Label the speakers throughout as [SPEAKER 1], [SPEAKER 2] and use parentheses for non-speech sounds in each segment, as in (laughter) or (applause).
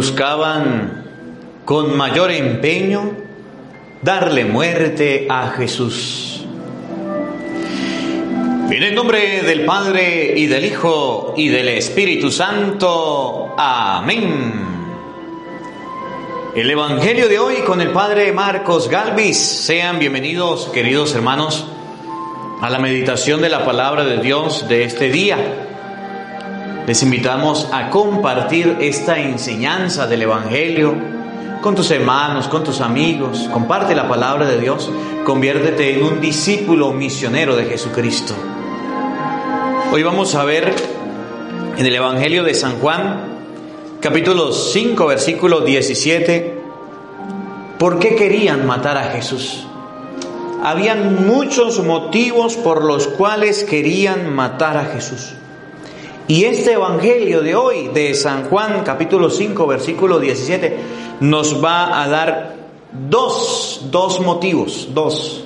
[SPEAKER 1] buscaban con mayor empeño darle muerte a Jesús. En el nombre del Padre y del Hijo y del Espíritu Santo. Amén. El Evangelio de hoy con el Padre Marcos Galvis. Sean bienvenidos, queridos hermanos, a la meditación de la palabra de Dios de este día. Les invitamos a compartir esta enseñanza del Evangelio con tus hermanos, con tus amigos. Comparte la palabra de Dios. Conviértete en un discípulo misionero de Jesucristo. Hoy vamos a ver en el Evangelio de San Juan, capítulo 5, versículo 17, por qué querían matar a Jesús. Habían muchos motivos por los cuales querían matar a Jesús. Y este Evangelio de hoy, de San Juan capítulo 5, versículo 17, nos va a dar dos, dos motivos, dos,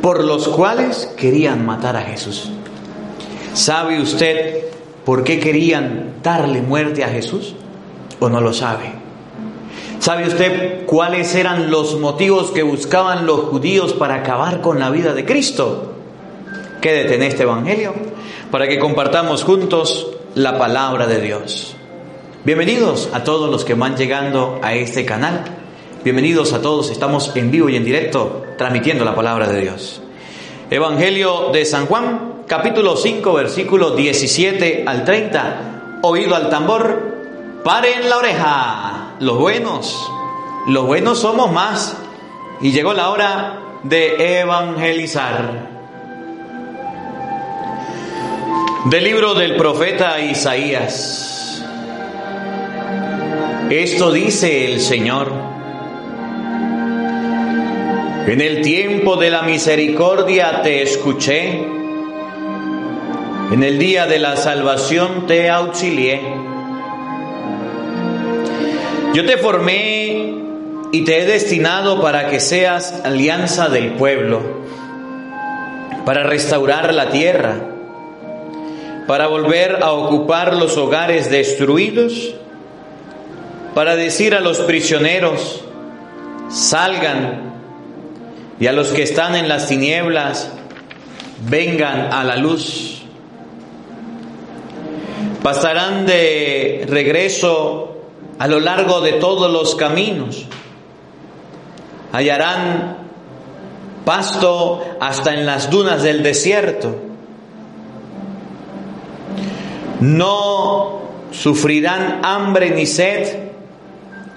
[SPEAKER 1] por los cuales querían matar a Jesús. ¿Sabe usted por qué querían darle muerte a Jesús? ¿O no lo sabe? ¿Sabe usted cuáles eran los motivos que buscaban los judíos para acabar con la vida de Cristo? Quédate en este Evangelio para que compartamos juntos la palabra de Dios. Bienvenidos a todos los que van llegando a este canal. Bienvenidos a todos, estamos en vivo y en directo transmitiendo la palabra de Dios. Evangelio de San Juan, capítulo 5, versículo 17 al 30. Oído al tambor, paren la oreja. Los buenos, los buenos somos más. Y llegó la hora de evangelizar. Del libro del profeta Isaías. Esto dice el Señor. En el tiempo de la misericordia te escuché. En el día de la salvación te auxilié. Yo te formé y te he destinado para que seas alianza del pueblo, para restaurar la tierra para volver a ocupar los hogares destruidos, para decir a los prisioneros, salgan, y a los que están en las tinieblas, vengan a la luz. Pasarán de regreso a lo largo de todos los caminos, hallarán pasto hasta en las dunas del desierto no sufrirán hambre ni sed,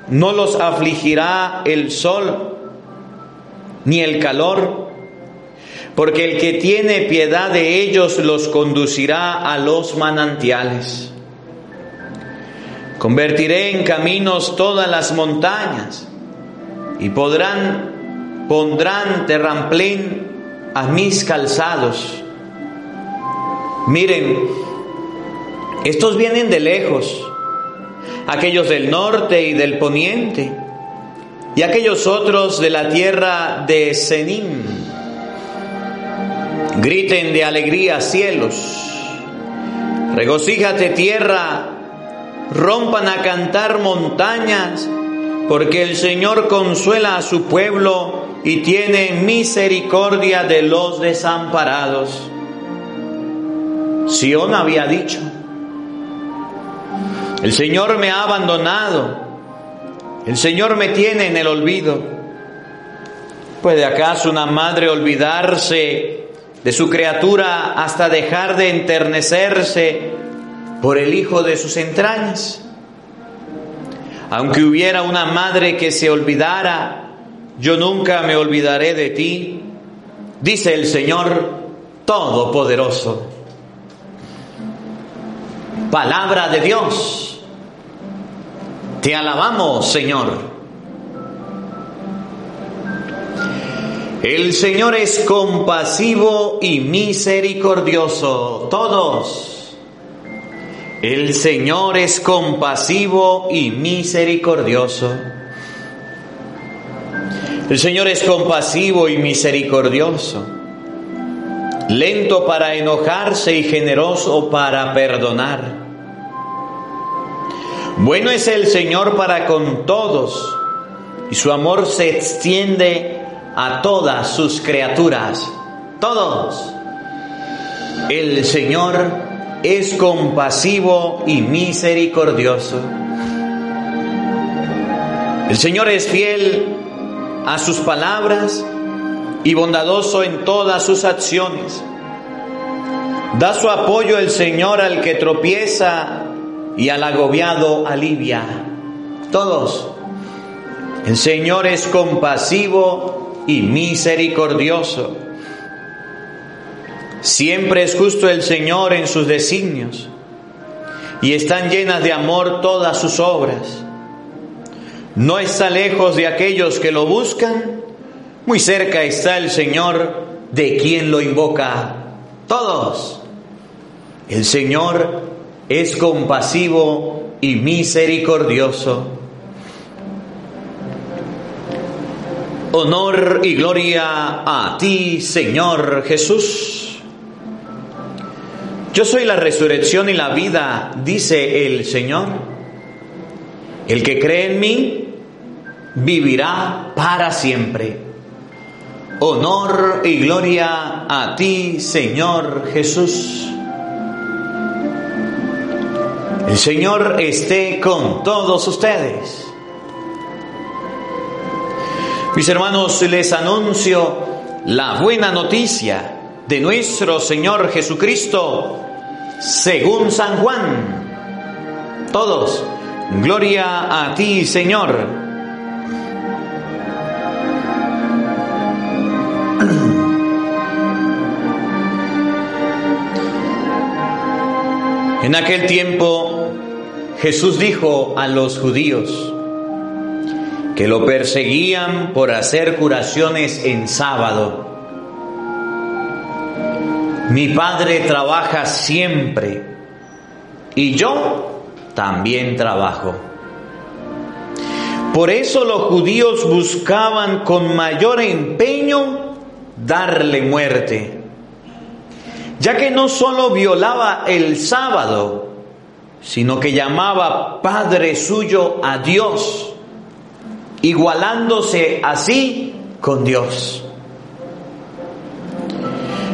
[SPEAKER 1] no los afligirá el sol ni el calor, porque el que tiene piedad de ellos los conducirá a los manantiales. Convertiré en caminos todas las montañas y podrán, pondrán terramplén a mis calzados. Miren, estos vienen de lejos, aquellos del norte y del poniente, y aquellos otros de la tierra de Senim. Griten de alegría cielos, regocíjate tierra, rompan a cantar montañas, porque el Señor consuela a su pueblo y tiene misericordia de los desamparados. Sión había dicho, el Señor me ha abandonado. El Señor me tiene en el olvido. ¿Puede acaso una madre olvidarse de su criatura hasta dejar de enternecerse por el hijo de sus entrañas? Aunque hubiera una madre que se olvidara, yo nunca me olvidaré de ti, dice el Señor Todopoderoso. Palabra de Dios. Te alabamos, Señor. El Señor es compasivo y misericordioso. Todos. El Señor es compasivo y misericordioso. El Señor es compasivo y misericordioso, lento para enojarse y generoso para perdonar. Bueno es el Señor para con todos y su amor se extiende a todas sus criaturas. Todos. El Señor es compasivo y misericordioso. El Señor es fiel a sus palabras y bondadoso en todas sus acciones. Da su apoyo el Señor al que tropieza y al agobiado alivia. Todos. El Señor es compasivo y misericordioso. Siempre es justo el Señor en sus designios y están llenas de amor todas sus obras. No está lejos de aquellos que lo buscan, muy cerca está el Señor de quien lo invoca. Todos. El Señor es compasivo y misericordioso. Honor y gloria a ti, Señor Jesús. Yo soy la resurrección y la vida, dice el Señor. El que cree en mí, vivirá para siempre. Honor y gloria a ti, Señor Jesús. El Señor esté con todos ustedes. Mis hermanos, les anuncio la buena noticia de nuestro Señor Jesucristo según San Juan. Todos, gloria a ti, Señor. En aquel tiempo Jesús dijo a los judíos que lo perseguían por hacer curaciones en sábado. Mi Padre trabaja siempre y yo también trabajo. Por eso los judíos buscaban con mayor empeño darle muerte ya que no solo violaba el sábado, sino que llamaba Padre suyo a Dios, igualándose así con Dios.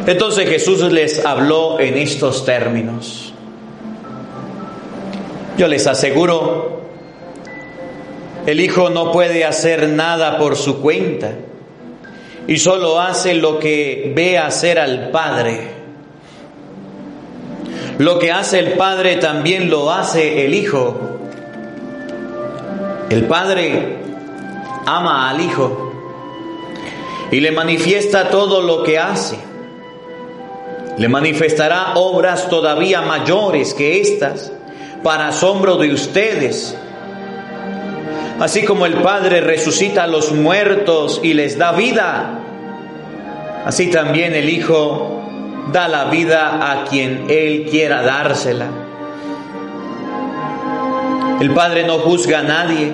[SPEAKER 1] Entonces Jesús les habló en estos términos. Yo les aseguro, el Hijo no puede hacer nada por su cuenta y solo hace lo que ve hacer al Padre. Lo que hace el Padre también lo hace el Hijo. El Padre ama al Hijo y le manifiesta todo lo que hace. Le manifestará obras todavía mayores que estas para asombro de ustedes. Así como el Padre resucita a los muertos y les da vida, así también el Hijo da la vida a quien Él quiera dársela. El Padre no juzga a nadie,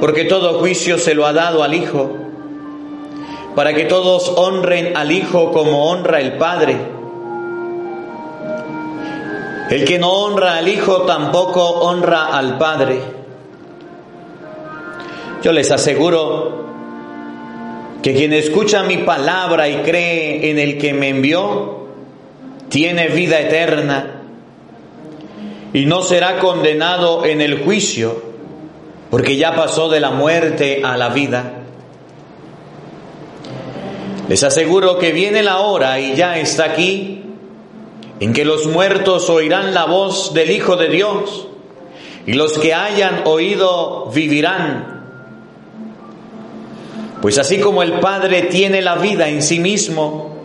[SPEAKER 1] porque todo juicio se lo ha dado al Hijo, para que todos honren al Hijo como honra el Padre. El que no honra al Hijo tampoco honra al Padre. Yo les aseguro que quien escucha mi palabra y cree en el que me envió, tiene vida eterna y no será condenado en el juicio, porque ya pasó de la muerte a la vida. Les aseguro que viene la hora y ya está aquí, en que los muertos oirán la voz del Hijo de Dios, y los que hayan oído vivirán. Pues así como el Padre tiene la vida en sí mismo,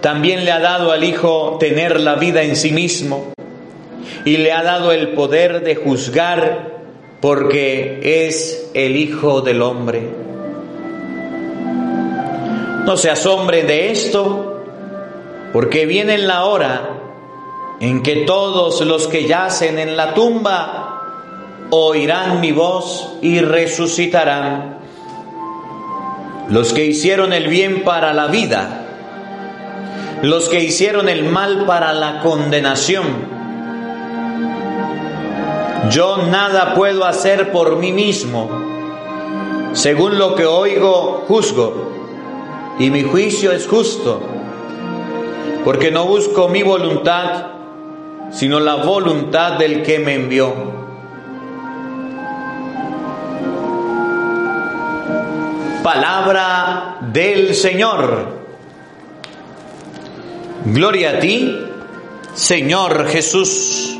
[SPEAKER 1] también le ha dado al Hijo tener la vida en sí mismo y le ha dado el poder de juzgar porque es el Hijo del Hombre. No se asombre de esto, porque viene la hora en que todos los que yacen en la tumba oirán mi voz y resucitarán los que hicieron el bien para la vida, los que hicieron el mal para la condenación. Yo nada puedo hacer por mí mismo. Según lo que oigo, juzgo. Y mi juicio es justo. Porque no busco mi voluntad, sino la voluntad del que me envió. Palabra del Señor. Gloria a ti, Señor Jesús.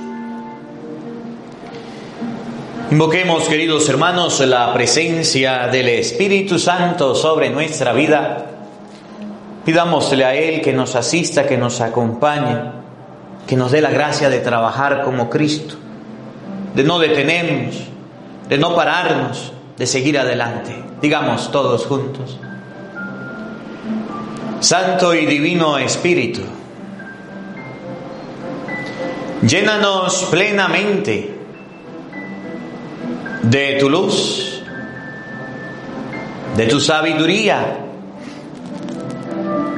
[SPEAKER 1] Invoquemos, queridos hermanos, la presencia del Espíritu Santo sobre nuestra vida. Pidámosle a Él que nos asista, que nos acompañe, que nos dé la gracia de trabajar como Cristo, de no detenernos, de no pararnos, de seguir adelante. Digamos todos juntos. Santo y Divino Espíritu, llénanos plenamente de tu luz, de tu sabiduría,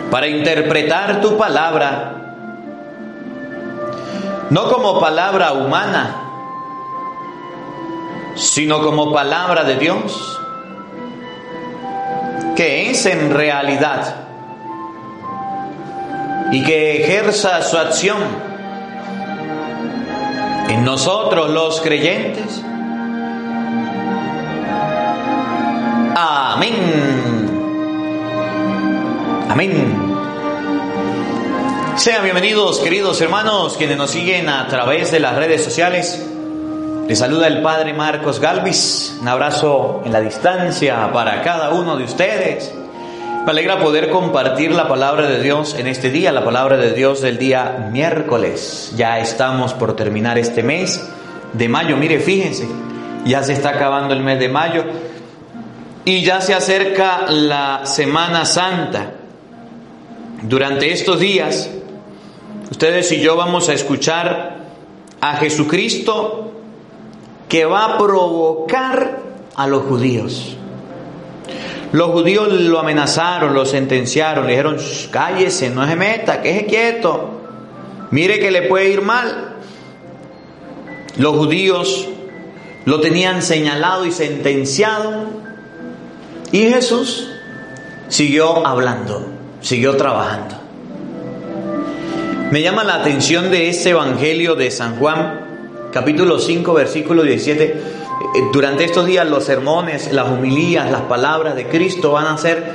[SPEAKER 1] para interpretar tu palabra, no como palabra humana, sino como palabra de Dios, que es en realidad y que ejerza su acción en nosotros los creyentes. Amén. Amén. Sean bienvenidos, queridos hermanos, quienes nos siguen a través de las redes sociales. Les saluda el Padre Marcos Galvis. Un abrazo en la distancia para cada uno de ustedes. Me alegra poder compartir la palabra de Dios en este día, la palabra de Dios del día miércoles. Ya estamos por terminar este mes de mayo. Mire, fíjense, ya se está acabando el mes de mayo y ya se acerca la Semana Santa. Durante estos días, ustedes y yo vamos a escuchar a Jesucristo que va a provocar a los judíos. Los judíos lo amenazaron, lo sentenciaron, le dijeron, cállese, no se meta, quédese quieto, mire que le puede ir mal. Los judíos lo tenían señalado y sentenciado y Jesús siguió hablando, siguió trabajando. Me llama la atención de este Evangelio de San Juan, capítulo 5, versículo 17 eh, durante estos días los sermones, las homilías, las palabras de Cristo van a ser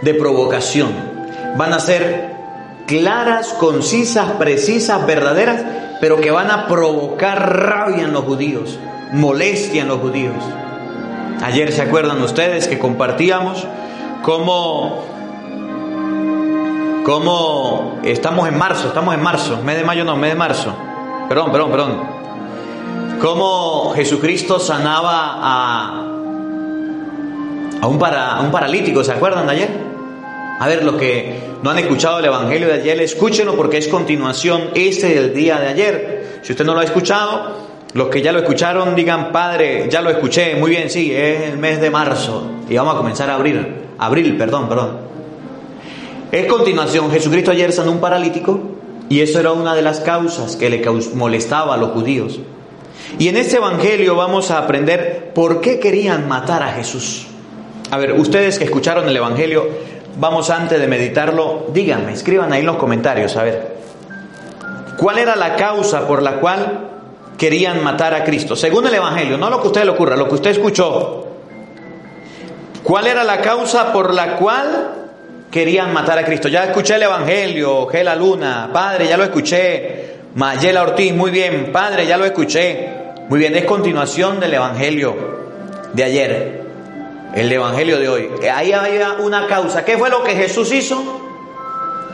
[SPEAKER 1] de provocación, van a ser claras, concisas, precisas, verdaderas, pero que van a provocar rabia en los judíos, molestia en los judíos. Ayer se acuerdan ustedes que compartíamos cómo, cómo estamos en marzo, estamos en marzo, mes de mayo no, mes de marzo, perdón, perdón, perdón, cómo Jesucristo sanaba a, a, un para, un paralítico, ¿se acuerdan de ayer? A ver, los que no han escuchado el Evangelio de ayer, escúchenlo porque es continuación ese del día de ayer. Si usted no lo ha escuchado, los que ya lo escucharon digan, Padre, ya lo escuché, muy bien, sí, es el mes de marzo y vamos a comenzar a abrir, abril, perdón, perdón. Es continuación, Jesucristo ayer sanó un paralítico y eso era una de las causas que le molestaba a los judíos. Y en este Evangelio vamos a aprender por qué querían matar a Jesús. A ver, ustedes que escucharon el Evangelio, vamos antes de meditarlo, díganme, escriban ahí en los comentarios, a ver, ¿cuál era la causa por la cual querían matar a Cristo? Según el Evangelio, no lo que a usted le ocurra, lo que usted escuchó. ¿Cuál era la causa por la cual querían matar a Cristo? Ya escuché el Evangelio, Gela Luna, Padre, ya lo escuché. Mayela Ortiz, muy bien, Padre, ya lo escuché. Muy bien, es continuación del Evangelio de ayer, el Evangelio de hoy. Ahí había una causa. ¿Qué fue lo que Jesús hizo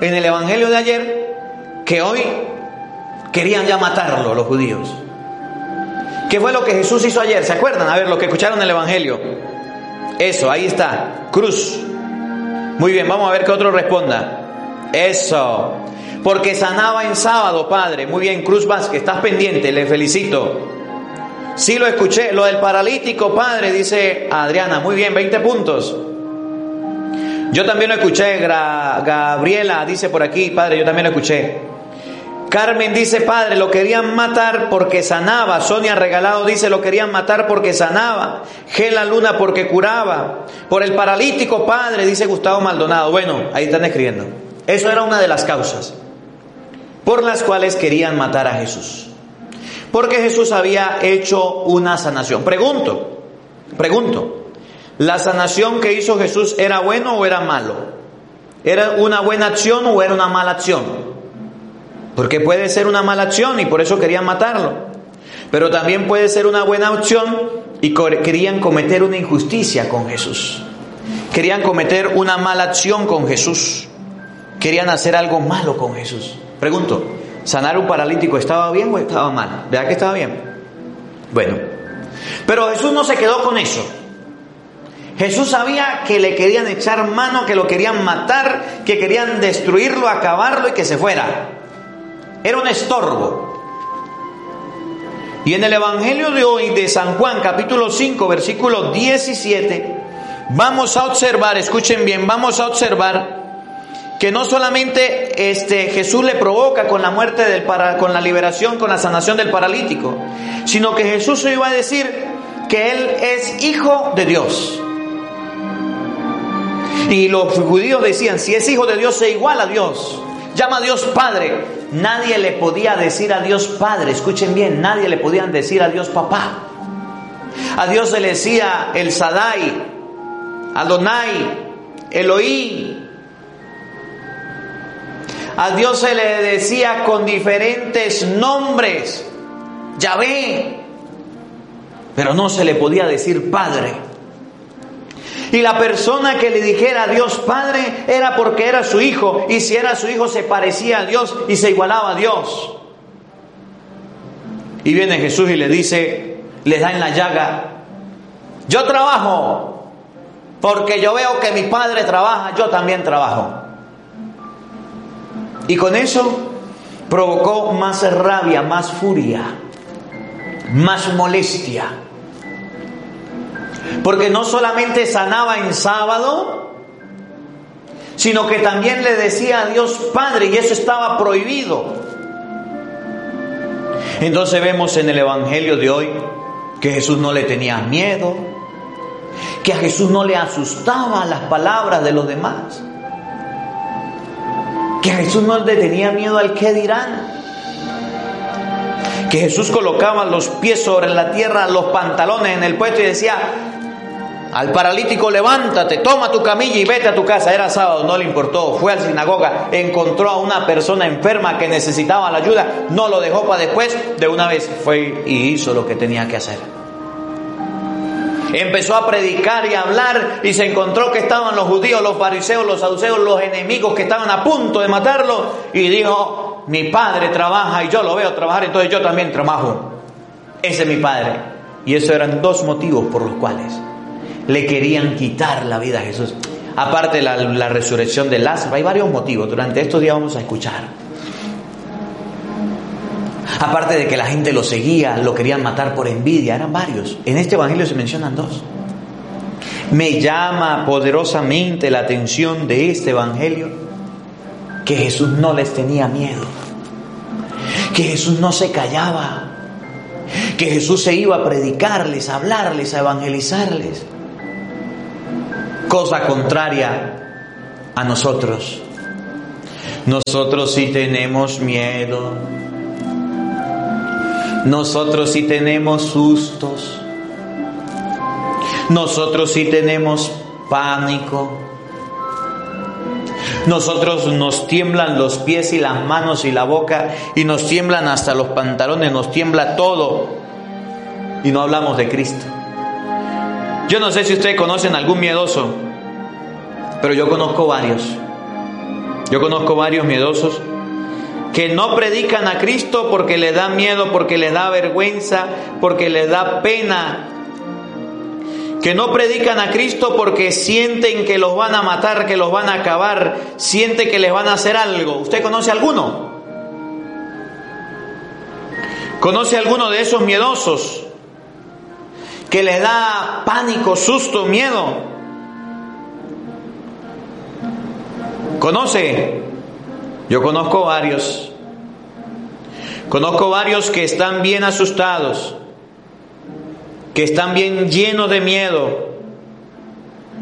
[SPEAKER 1] en el Evangelio de ayer? Que hoy querían ya matarlo los judíos. ¿Qué fue lo que Jesús hizo ayer? ¿Se acuerdan? A ver, lo que escucharon en el Evangelio. Eso, ahí está. Cruz. Muy bien, vamos a ver que otro responda. Eso. Porque sanaba en sábado, Padre. Muy bien, Cruz Vázquez, estás pendiente, le felicito. Sí lo escuché. Lo del paralítico, padre, dice Adriana. Muy bien, 20 puntos. Yo también lo escuché. Gabriela dice por aquí, padre, yo también lo escuché. Carmen dice, padre, lo querían matar porque sanaba. Sonia Regalado dice, lo querían matar porque sanaba. Gela Luna porque curaba. Por el paralítico, padre, dice Gustavo Maldonado. Bueno, ahí están escribiendo. Eso era una de las causas por las cuales querían matar a Jesús. Porque Jesús había hecho una sanación. Pregunto, pregunto, ¿la sanación que hizo Jesús era bueno o era malo? ¿Era una buena acción o era una mala acción? Porque puede ser una mala acción y por eso querían matarlo. Pero también puede ser una buena opción y querían cometer una injusticia con Jesús. Querían cometer una mala acción con Jesús. Querían hacer algo malo con Jesús. Pregunto, ¿sanar un paralítico estaba bien o estaba mal? ¿Verdad que estaba bien? Bueno, pero Jesús no se quedó con eso. Jesús sabía que le querían echar mano, que lo querían matar, que querían destruirlo, acabarlo y que se fuera. Era un estorbo. Y en el Evangelio de hoy de San Juan capítulo 5 versículo 17 vamos a observar, escuchen bien, vamos a observar que no solamente este Jesús le provoca con la muerte del para, con la liberación, con la sanación del paralítico, sino que Jesús iba a decir que él es hijo de Dios. Y los judíos decían, si es hijo de Dios, se iguala a Dios. Llama a Dios Padre. Nadie le podía decir a Dios Padre, escuchen bien, nadie le podían decir a Dios Papá. A Dios se le decía el Sadai, Adonai, Elohim. A Dios se le decía con diferentes nombres, Yahvé, pero no se le podía decir Padre. Y la persona que le dijera a Dios Padre era porque era su hijo. Y si era su hijo se parecía a Dios y se igualaba a Dios. Y viene Jesús y le dice, le da en la llaga, yo trabajo, porque yo veo que mi padre trabaja, yo también trabajo. Y con eso provocó más rabia, más furia, más molestia. Porque no solamente sanaba en sábado, sino que también le decía a Dios Padre y eso estaba prohibido. Entonces vemos en el Evangelio de hoy que Jesús no le tenía miedo, que a Jesús no le asustaba las palabras de los demás, que Jesús no le tenía miedo al que dirán, que Jesús colocaba los pies sobre la tierra, los pantalones en el puesto y decía, al paralítico, levántate, toma tu camilla y vete a tu casa. Era sábado, no le importó. Fue a la sinagoga, encontró a una persona enferma que necesitaba la ayuda, no lo dejó para después. De una vez fue y hizo lo que tenía que hacer. Empezó a predicar y a hablar y se encontró que estaban los judíos, los fariseos, los saduceos, los enemigos que estaban a punto de matarlo. Y dijo, mi padre trabaja y yo lo veo trabajar, entonces yo también trabajo. Ese es mi padre. Y esos eran dos motivos por los cuales le querían quitar la vida a Jesús. Aparte de la, resurrección de Lázaro, hay varios motivos. Durante estos días vamos a escuchar. Aparte de que la gente lo seguía, lo querían matar por envidia, eran varios. En este Evangelio se mencionan dos. Me llama poderosamente la atención de este Evangelio que Jesús no les tenía miedo, que Jesús no se callaba, que Jesús se iba a predicarles, a hablarles, a evangelizarles cosa contraria a nosotros. Nosotros sí tenemos miedo. Nosotros sí tenemos sustos. Nosotros sí tenemos pánico. Nosotros nos tiemblan los pies y las manos y la boca y nos tiemblan hasta los pantalones, nos tiembla todo y no hablamos de Cristo. Yo no sé si ustedes conocen algún miedoso, pero yo conozco varios. Yo conozco varios miedosos que no predican a Cristo porque les da miedo, porque les da vergüenza, porque les da pena. Que no predican a Cristo porque sienten que los van a matar, que los van a acabar, sienten que les van a hacer algo. ¿Usted conoce alguno? ¿Conoce alguno de esos miedosos? que le da pánico, susto, miedo. ¿Conoce? Yo conozco varios. Conozco varios que están bien asustados, que están bien llenos de miedo,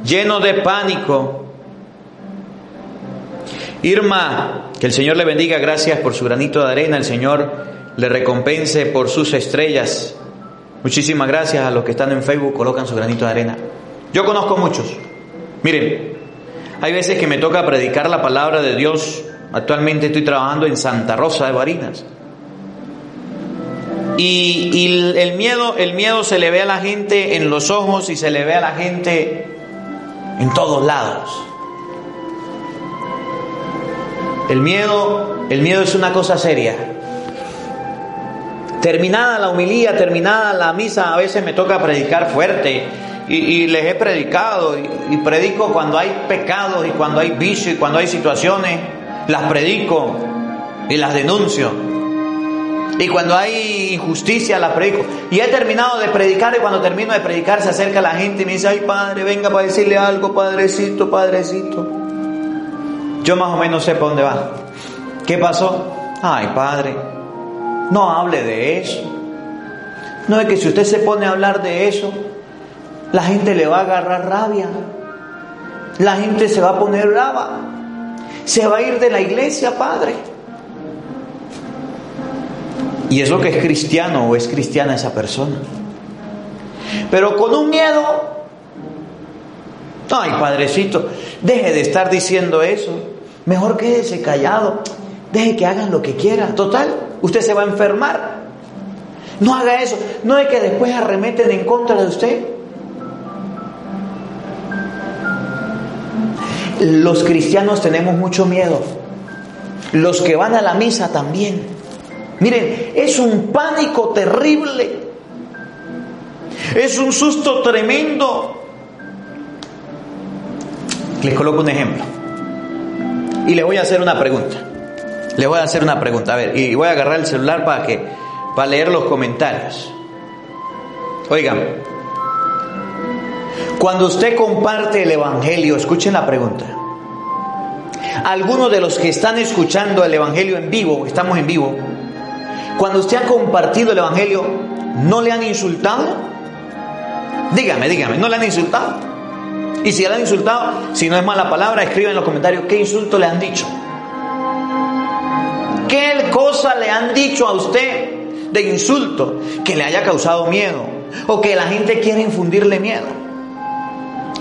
[SPEAKER 1] llenos de pánico. Irma, que el Señor le bendiga, gracias por su granito de arena, el Señor le recompense por sus estrellas. Muchísimas gracias a los que están en Facebook, colocan su granito de arena. Yo conozco muchos. Miren, hay veces que me toca predicar la palabra de Dios. Actualmente estoy trabajando en Santa Rosa de Barinas. Y, el miedo, el miedo se le ve a la gente en los ojos y se le ve a la gente en todos lados. El miedo, el miedo es una cosa seria. Terminada la humilía, terminada la misa, a veces me toca predicar fuerte y, les he predicado y, y, predico cuando hay pecados y cuando hay vicio y cuando hay situaciones, las predico y las denuncio. Y cuando hay injusticia la predico. Y he terminado de predicar y cuando termino de predicar se acerca la gente y me dice, ay padre, venga para decirle algo, padrecito, padrecito. Yo más o menos sé para dónde va. ¿Qué pasó? Ay padre, no hable de eso. No es que si usted se pone a hablar de eso, la gente le va a agarrar rabia. La gente se va a poner brava. Se va a ir de la iglesia, padre. Y es lo que es cristiano o es cristiana esa persona. Pero con un miedo, ay padrecito, deje de estar diciendo eso. Mejor quédese callado. Deje que hagan lo que quieran. Total, usted se va a enfermar. No haga eso. No es que después arremeten en contra de usted. Los cristianos tenemos mucho miedo. Los que van a la misa también. Miren, es un pánico terrible. Es un susto tremendo. Les coloco un ejemplo. Y les voy a hacer una pregunta. Les voy a hacer una pregunta. A ver, y voy a agarrar el celular para que para leer los comentarios. Oigan, cuando usted comparte el evangelio, escuchen la pregunta. Algunos de los que están escuchando el evangelio en vivo, estamos en vivo, cuando usted ha compartido el Evangelio, ¿no le han insultado? Dígame, dígame, ¿no le han insultado? Y si le han insultado, si no es mala palabra, escriban en los comentarios qué insulto le han dicho. ¿Qué cosa le han dicho a usted de insulto que le haya causado miedo? O que la gente quiere infundirle miedo.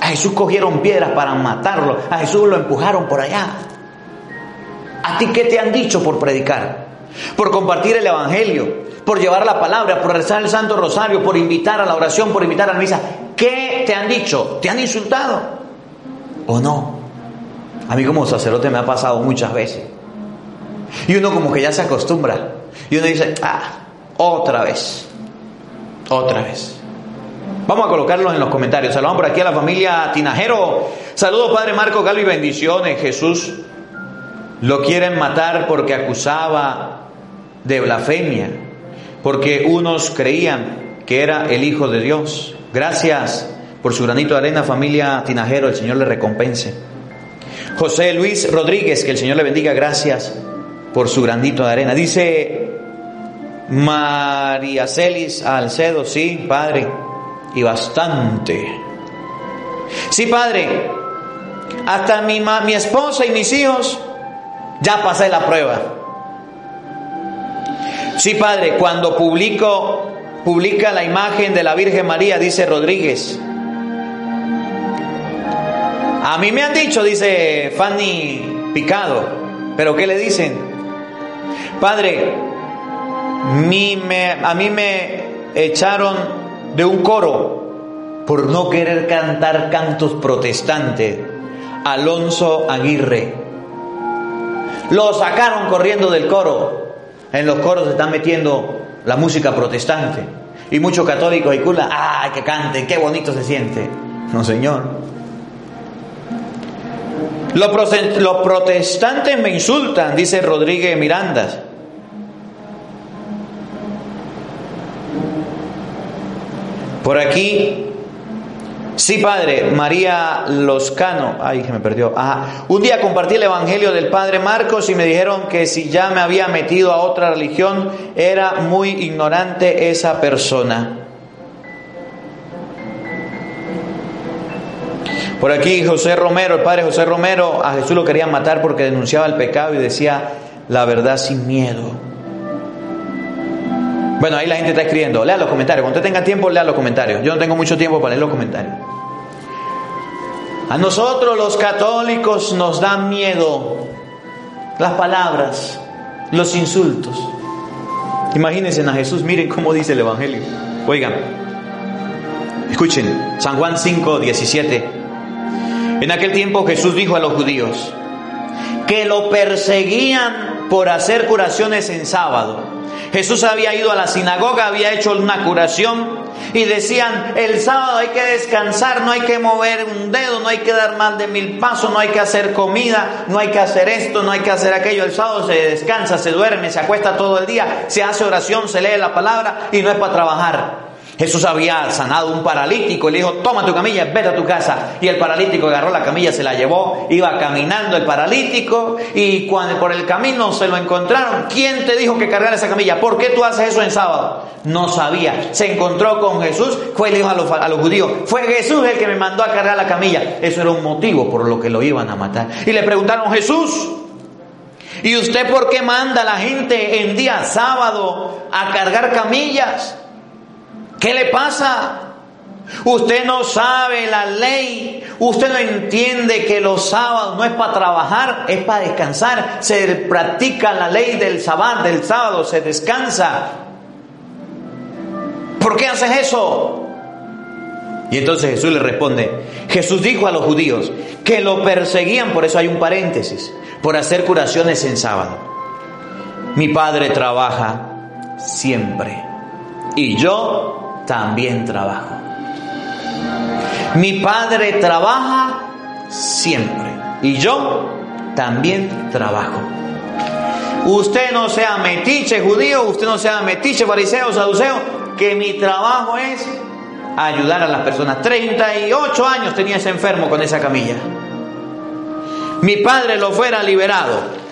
[SPEAKER 1] A Jesús cogieron piedras para matarlo. A Jesús lo empujaron por allá. ¿A ti qué te han dicho por predicar? por compartir el Evangelio, por llevar la palabra, por rezar el Santo Rosario, por invitar a la oración, por invitar a la misa. ¿Qué te han dicho? ¿Te han insultado? ¿O no? A mí como sacerdote me ha pasado muchas veces. Y uno como que ya se acostumbra. Y uno dice, ah, otra vez. Otra vez. Vamos a colocarlos en los comentarios. Saludamos por aquí a la familia Tinajero. Saludos, Padre Marco Galo y bendiciones. Jesús lo quieren matar porque acusaba de blasfemia, porque unos creían que era el Hijo de Dios. Gracias por su granito de arena, familia Tinajero, el Señor le recompense. José Luis Rodríguez, que el Señor le bendiga, gracias por su granito de arena. Dice María Celis Alcedo, sí, Padre, y bastante. Sí, Padre, hasta mi, mi esposa y mis hijos ya pasé la prueba. Sí, Padre, cuando publico, publica la imagen de la Virgen María, dice Rodríguez. A mí me han dicho, dice Fanny Picado, pero ¿qué le dicen? Padre, a mí me echaron de un coro por no querer cantar cantos protestantes. Alonso Aguirre. Lo sacaron corriendo del coro. En los coros se están metiendo la música protestante. Y muchos católicos y culas, ¡ay, que canten! ¡Qué bonito se siente! No, señor. Los protestantes me insultan, dice Rodríguez Mirandas. Por aquí, Sí, padre, María Loscano. Ay, que me perdió. Ajá. Un día compartí el evangelio del padre Marcos y me dijeron que si ya me había metido a otra religión, era muy ignorante esa persona. Por aquí José Romero, el padre José Romero, a Jesús lo querían matar porque denunciaba el pecado y decía la verdad sin miedo. Bueno, ahí la gente está escribiendo. Lea los comentarios. Cuando usted tenga tiempo, lea los comentarios. Yo no tengo mucho tiempo para leer los comentarios. A nosotros los católicos nos dan miedo las palabras, los insultos. Imagínense a Jesús, miren cómo dice el Evangelio. Oigan, escuchen, San Juan 5, 17. En aquel tiempo Jesús dijo a los judíos que lo perseguían por hacer curaciones en sábado. Jesús había ido a la sinagoga, había hecho una curación y decían, el sábado hay que descansar, no hay que mover un dedo, no hay que dar más de mil pasos, no hay que hacer comida, no hay que hacer esto, no hay que hacer aquello. El sábado se descansa, se duerme, se acuesta todo el día, se hace oración, se lee la palabra y no es para trabajar. Jesús había sanado un paralítico y le dijo, toma tu camilla, vete a tu casa. Y el paralítico agarró la camilla, se la llevó, iba caminando el paralítico y cuando por el camino se lo encontraron, ¿quién te dijo que cargara esa camilla? ¿Por qué tú haces eso en sábado? No sabía. Se encontró con Jesús, fue y le dijo a los, a los judíos, fue Jesús el que me mandó a cargar la camilla. Eso era un motivo por lo que lo iban a matar. Y le preguntaron, Jesús, ¿y usted por qué manda a la gente en día sábado a cargar camillas? ¿Qué le pasa? Usted no sabe la ley, usted no entiende que los sábados no es para trabajar, es para descansar. Se practica la ley del sábado, del sábado, se descansa. ¿Por qué haces eso? Y entonces Jesús le responde, Jesús dijo a los judíos que lo perseguían, por eso hay un paréntesis, por hacer curaciones en sábado. Mi padre trabaja siempre y yo también trabajo. Mi padre trabaja siempre y yo también trabajo. Usted no sea metiche judío, usted no sea metiche fariseo, saduceo, que mi trabajo es ayudar a las personas. 38 años tenía ese enfermo con esa camilla. Mi padre lo fuera liberado.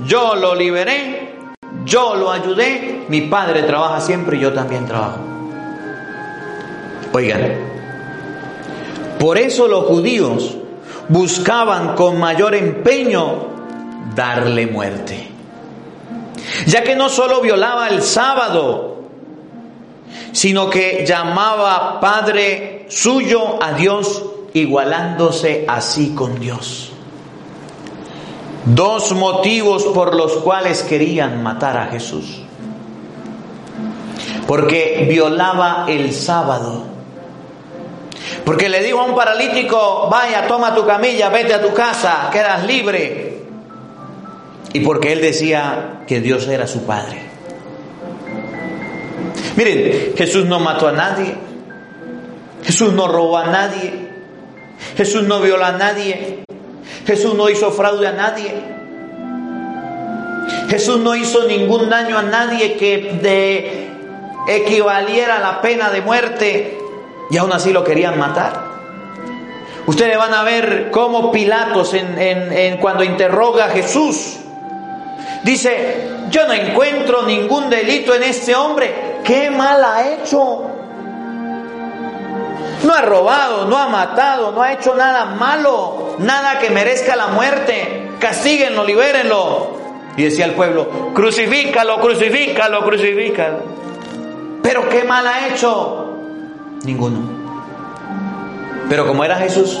[SPEAKER 1] Yo lo liberé, yo lo ayudé. Mi padre trabaja siempre y yo también trabajo. Oigan, por eso los judíos buscaban con mayor empeño darle muerte, ya que no solo violaba el sábado, sino que llamaba Padre suyo a Dios, igualándose así con Dios. Dos motivos por los cuales querían matar a Jesús. Porque violaba el sábado porque le dijo a un paralítico, vaya, toma tu camilla, vete a tu casa, quedas libre. Y porque él decía que Dios era su Padre. Miren, Jesús no mató a nadie. Jesús no robó a nadie. Jesús no violó a nadie. Jesús no hizo fraude a nadie. Jesús no hizo ningún daño a nadie que de equivaliera a la pena de muerte y aún así lo querían matar. Ustedes van a ver cómo Pilatos en, cuando interroga a Jesús dice, yo no encuentro ningún delito en este hombre, ¿qué mal ha hecho? No ha robado, no ha matado, no ha hecho nada malo, nada que merezca la muerte. Castíguenlo, libérenlo. Y decía el pueblo, crucifícalo, crucifícalo, crucifícalo. Pero ¿qué mal ha hecho? Ninguno. Pero como era Jesús,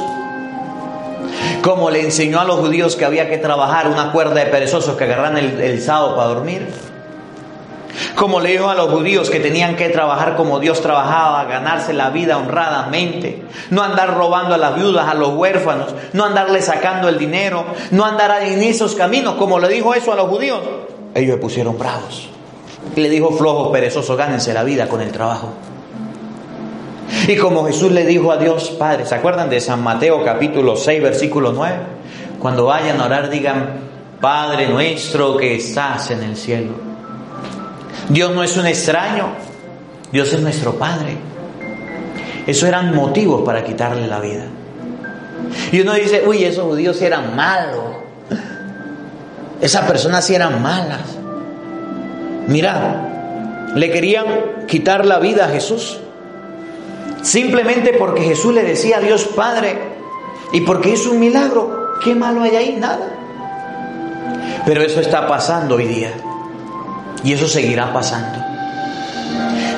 [SPEAKER 1] como le enseñó a los judíos que había que trabajar una cuerda de perezosos que agarran el, sábado para dormir, como le dijo a los judíos que tenían que trabajar como Dios trabajaba, ganarse la vida honradamente, no andar robando a las viudas, a los huérfanos, no andarle sacando el dinero, no andar en esos caminos, como le dijo eso a los judíos, ellos se pusieron bravos. Y le dijo flojos, perezosos, gánense la vida con el trabajo. Y como Jesús le dijo a Dios Padre, ¿se acuerdan de San Mateo capítulo 6, versículo 9? Cuando vayan a orar digan, Padre nuestro que estás en el cielo. Dios no es un extraño, Dios es nuestro Padre. Eso eran motivos para quitarle la vida. Y uno dice, uy, esos judíos sí eran malos. Esas personas sí eran malas. Mira, le querían quitar la vida a Jesús. Simplemente porque Jesús le decía a Dios Padre y porque hizo un milagro. ¿Qué malo hay ahí? Nada. Pero eso está pasando hoy día. Y eso seguirá pasando.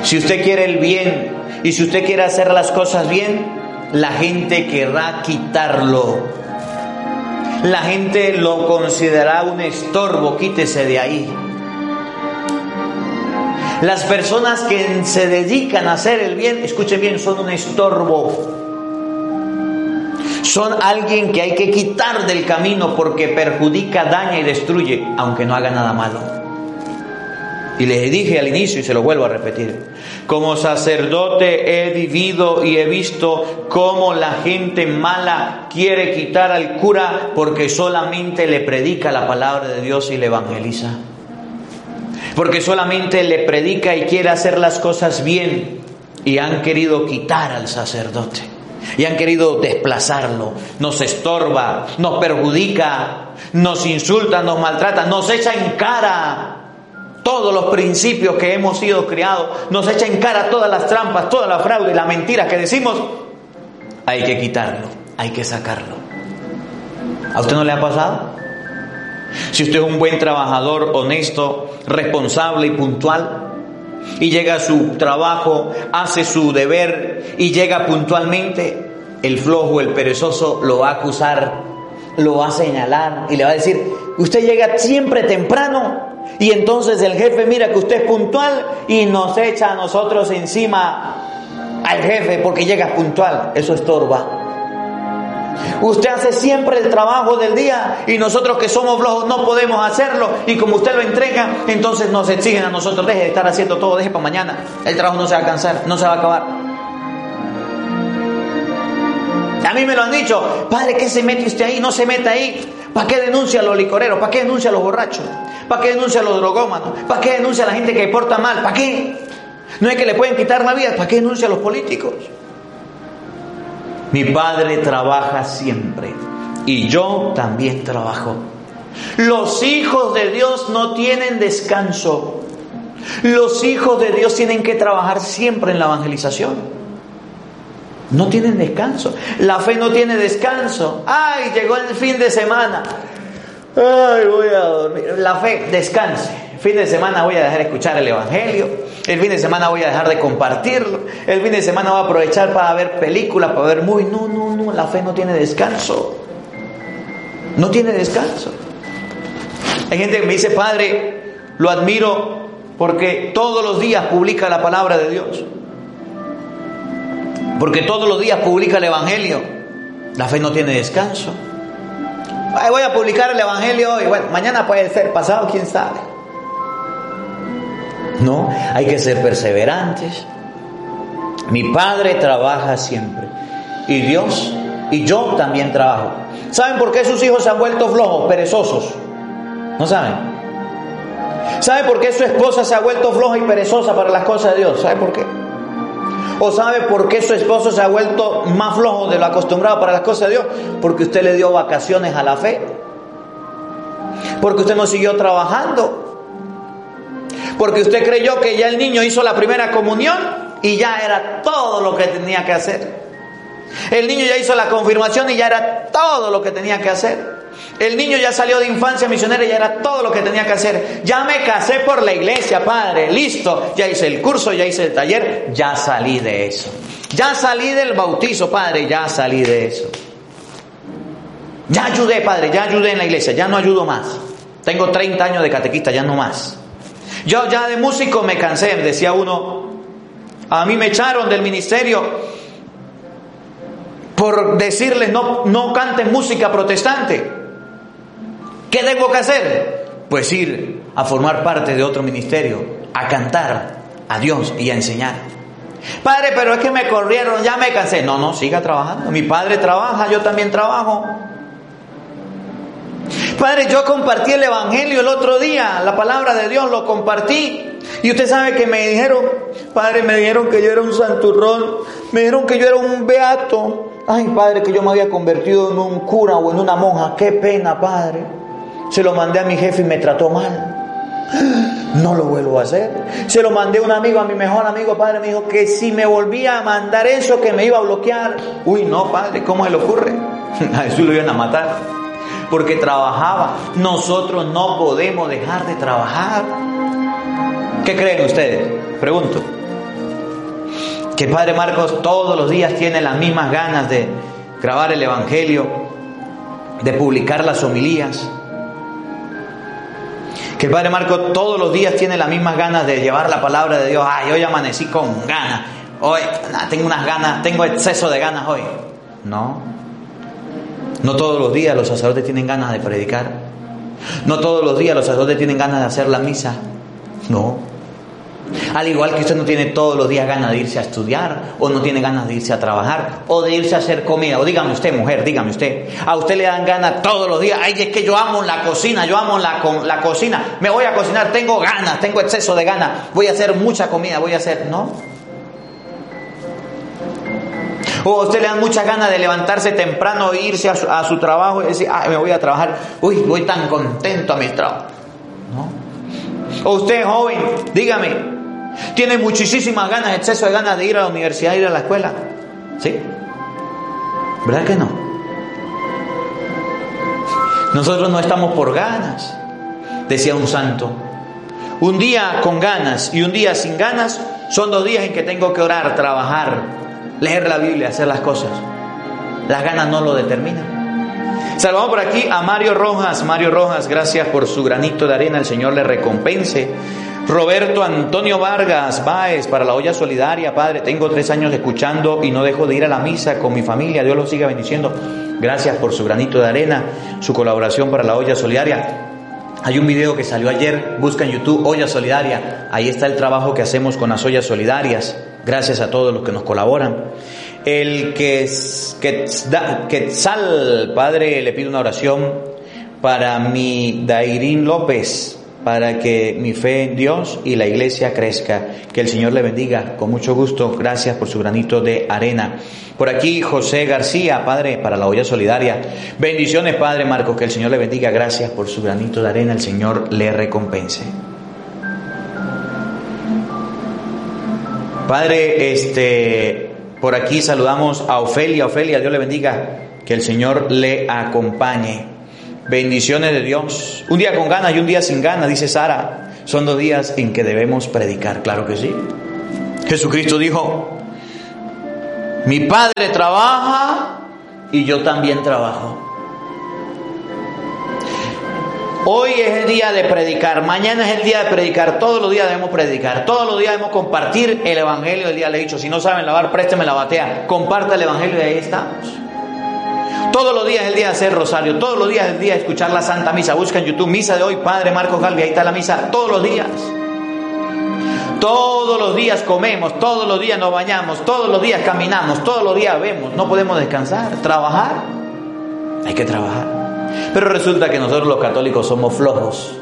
[SPEAKER 1] Si usted quiere el bien y si usted quiere hacer las cosas bien, la gente querrá quitarlo. La gente lo considerará un estorbo, quítese de ahí. Las personas que se dedican a hacer el bien, escuche bien, son un estorbo. Son alguien que hay que quitar del camino porque perjudica, daña y destruye, aunque no haga nada malo. Y les dije al inicio y se lo vuelvo a repetir. Como sacerdote he vivido y he visto cómo la gente mala quiere quitar al cura porque solamente le predica la palabra de Dios y le evangeliza. Porque solamente le predica y quiere hacer las cosas bien y han querido quitar al sacerdote. Y han querido desplazarlo, nos estorba, nos perjudica, nos insulta, nos maltrata, nos echa en cara todos los principios que hemos sido criados, nos echa en cara todas las trampas, toda la fraude y la mentira que decimos, hay que quitarlo, hay que sacarlo. ¿A usted no le ha pasado? Si usted es un buen trabajador, honesto, responsable y puntual, y llega a su trabajo, hace su deber y llega puntualmente, el flojo, el perezoso lo va a acusar, lo va a señalar y le va a decir, usted llega siempre temprano y entonces el jefe mira que usted es puntual y nos echa a nosotros encima al jefe porque llega puntual. Eso estorba. Usted hace siempre el trabajo del día y nosotros que somos flojos no podemos hacerlo y como usted lo entrega, entonces nos exigen a nosotros, deje de estar haciendo todo, deje para mañana. El trabajo no se va a cansar, no se va a acabar. A mí me lo han dicho, padre, ¿qué se mete usted ahí? No se meta ahí. ¿Para qué denuncia a los licoreros? ¿Para qué denuncia a los borrachos? ¿Para qué denuncia a los drogómanos? ¿Para qué denuncia a la gente que porta mal? ¿Para qué? No es que le pueden quitar la vida, ¿para qué denuncia a los políticos? Mi padre trabaja siempre y yo también trabajo. Los hijos de Dios no tienen descanso. Los hijos de Dios tienen que trabajar siempre en la evangelización. No tienen descanso. La fe no tiene descanso. Ay, llegó el fin de semana. Ay, voy a dormir. La fe, descanse. Fin de semana voy a dejar de escuchar el Evangelio. El fin de semana voy a dejar de compartirlo. El fin de semana voy a aprovechar para ver películas, para ver muy. No, no, no. La fe no tiene descanso. No tiene descanso. Hay gente que me dice, Padre, lo admiro porque todos los días publica la palabra de Dios porque todos los días publica el Evangelio. La fe no tiene descanso. voy a publicar el Evangelio hoy, bueno, mañana puede ser, pasado, quién sabe. No, hay que ser perseverantes. Mi padre trabaja siempre. Y Dios y yo también trabajo. ¿Saben por qué sus hijos se han vuelto flojos, perezosos? ¿No saben? ¿Saben por qué su esposa se ha vuelto floja y perezosa para las cosas de Dios? ¿Saben por qué? ¿O sabe por qué su esposo se ha vuelto más flojo de lo acostumbrado para las cosas de Dios? Porque usted le dio vacaciones a la fe. Porque usted no siguió trabajando. Porque usted creyó que ya el niño hizo la primera comunión y ya era todo lo que tenía que hacer. El niño ya hizo la confirmación y ya era todo lo que tenía que hacer. El niño ya salió de infancia misionera y ya era todo lo que tenía que hacer. Ya me casé por la iglesia, padre. Listo. Ya hice el curso, ya hice el taller. Ya salí de eso. Ya salí del bautizo, padre. Ya salí de eso. Ya ayudé, padre. Ya ayudé en la iglesia. Ya no ayudo más. Tengo 30 años de catequista, ya no más. Yo ya de músico me cansé, decía uno. A mí me echaron del ministerio por decirles no, no canten música protestante. ¿Qué tengo que hacer? Pues ir a formar parte de otro ministerio, a cantar a Dios y a enseñar. Padre, pero es que me corrieron, ya me cansé. No, no, siga trabajando. Mi padre trabaja, yo también trabajo. Padre, yo compartí el Evangelio el otro día, la palabra de Dios lo compartí. Y usted sabe que me dijeron,
[SPEAKER 2] Padre, me dijeron que yo era un santurrón, me dijeron que yo era un beato. Ay, Padre, que yo me había convertido en un cura o en una monja. Qué pena, Padre. Se lo mandé a mi jefe y me trató mal. No lo vuelvo a hacer. Se lo mandé a un amigo, a mi mejor amigo, padre, me dijo que si me volvía a mandar eso, que me iba a bloquear. Uy, no, padre, ¿cómo se le ocurre? (laughs) A Jesús lo iban a matar. Porque trabajaba. Nosotros no podemos dejar de trabajar. ¿Qué creen ustedes? Pregunto. Que Padre Marcos todos los días tiene las mismas ganas de grabar el Evangelio, de publicar las homilías, que el Padre Marco todos los días tiene las mismas ganas de llevar la palabra de Dios. Ay, hoy amanecí con ganas. Hoy tengo unas ganas, tengo exceso de ganas hoy. No. No todos los días los sacerdotes tienen ganas de predicar. No todos los días los sacerdotes tienen ganas de hacer la misa. No. Al igual que usted no tiene todos los días ganas de irse a estudiar, o no tiene ganas de irse a trabajar, o de irse a hacer comida, o dígame usted, mujer, dígame usted, a usted le dan ganas todos los días, ay, es que yo amo la cocina, yo amo la, la cocina, me voy a cocinar, tengo ganas, tengo exceso de ganas, voy a hacer mucha comida, voy a hacer, no. O a usted le dan muchas ganas de levantarse temprano e irse a su, trabajo y decir, ay, me voy a trabajar, uy, voy tan contento a mi trabajo. O usted joven, dígame, tiene muchísimas ganas, exceso de ganas de ir a la universidad, ir a la escuela. ¿Sí? ¿Verdad que no? Nosotros no estamos por ganas, decía un santo. Un día con ganas y un día sin ganas son dos días en que tengo que orar, trabajar, leer la Biblia, hacer las cosas. Las ganas no lo determinan. Salvamos por aquí a Mario Rojas. Mario Rojas, gracias por su granito de arena. El Señor le recompense. Roberto Antonio Vargas Báez para la olla solidaria, Padre, tengo tres años escuchando y no dejo de ir a la misa con mi familia, Dios lo siga bendiciendo. Gracias por su granito de arena, su colaboración para la olla solidaria. Hay un video que salió ayer, busca en YouTube Olla Solidaria, ahí está el trabajo que hacemos con las ollas solidarias, gracias a todos los que nos colaboran. El que, que, que sal, Padre, le pido una oración para mi Dairín López, para que mi fe en Dios y la iglesia crezca. Que el Señor le bendiga. Con mucho gusto, gracias por su granito de arena. Por aquí José García, Padre, para la olla solidaria. Bendiciones, Padre Marcos, que el Señor le bendiga. Gracias por su granito de arena. El Señor le recompense. Padre, este, por aquí saludamos a Ofelia. Ofelia, Dios le bendiga. Que el Señor le acompañe. Bendiciones de Dios. Un día con ganas y un día sin ganas, dice Sara. Son dos días en que debemos predicar, claro que sí. Jesucristo dijo, mi Padre trabaja y yo también trabajo. Hoy es el día de predicar, mañana es el día de predicar, todos los días debemos predicar, todos los días debemos compartir el Evangelio del día le he dicho, si no saben lavar, présteme la batea, comparta el Evangelio y ahí estamos. Todos los días es el día de hacer rosario, todos los días es el día de escuchar la Santa Misa. Busca en YouTube Misa de hoy, Padre Marcos Galvi, ahí está la misa, todos los días. Todos los días comemos, todos los días nos bañamos, todos los días caminamos, todos los días vemos. No podemos descansar, trabajar. Hay que trabajar. Pero resulta que nosotros los católicos somos flojos.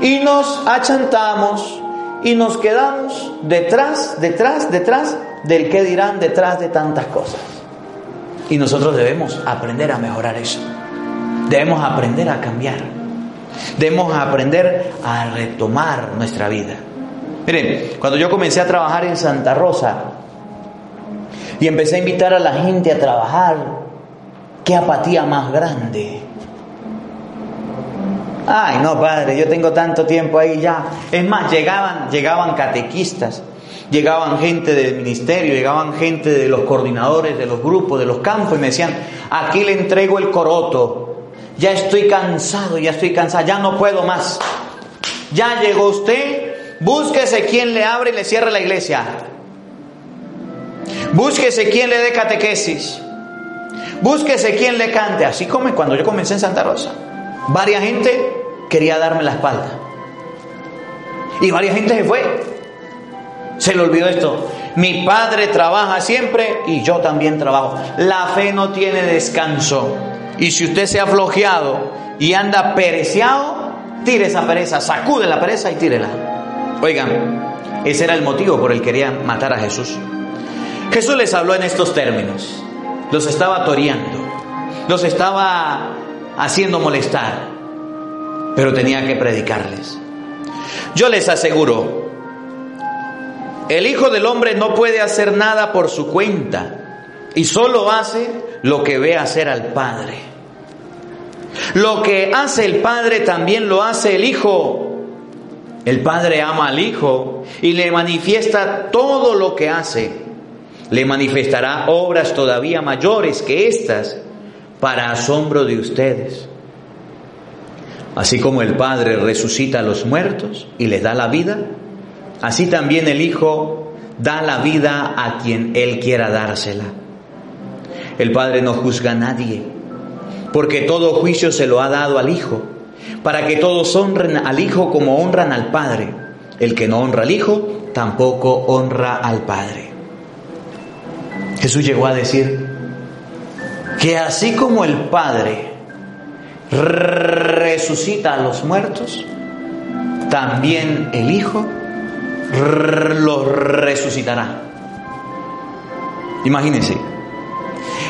[SPEAKER 2] Y nos achantamos y nos quedamos detrás, detrás, detrás del que dirán detrás de tantas cosas. Y nosotros debemos aprender a mejorar eso. Debemos aprender a cambiar. Debemos aprender a retomar nuestra vida. Miren, cuando yo comencé a trabajar en Santa Rosa y empecé a invitar a la gente a trabajar, qué apatía más grande. Ay, no, padre, yo tengo tanto tiempo ahí ya. Es más, llegaban, llegaban catequistas Llegaban gente del ministerio, llegaban gente de los coordinadores, de los grupos, de los campos y me decían, aquí le entrego el coroto, ya estoy cansado, ya estoy cansado, ya no puedo más. Ya llegó usted, búsquese quien le abre y le cierre la iglesia. Búsquese quien le dé catequesis. Búsquese quien le cante, así como cuando yo comencé en Santa Rosa. Varia gente quería darme la espalda. Y varia gente se fue. Se le olvidó esto. Mi padre trabaja siempre y yo también trabajo. La fe no tiene descanso. Y si usted se ha flojeado y anda pereciado, tire esa pereza, sacude la pereza y tírela. Oigan, Ese era el motivo por el que querían matar a Jesús. Jesús les habló en estos términos. Los estaba toreando. Los estaba haciendo molestar. Pero tenía que predicarles. Yo les aseguro, el Hijo del Hombre no puede hacer nada por su cuenta y solo hace lo que ve hacer al Padre. Lo que hace el Padre también lo hace el Hijo. El Padre ama al Hijo y le manifiesta todo lo que hace. Le manifestará obras todavía mayores que estas para asombro de ustedes. Así como el Padre resucita a los muertos y les da la vida, así también el Hijo da la vida a quien Él quiera dársela. El Padre no juzga a nadie, porque todo juicio se lo ha dado al Hijo, para que todos honren al Hijo como honran al Padre. El que no honra al Hijo, tampoco honra al Padre. Jesús llegó a decir que así como el Padre resucita a los muertos, también el Hijo los resucitará. Imagínense,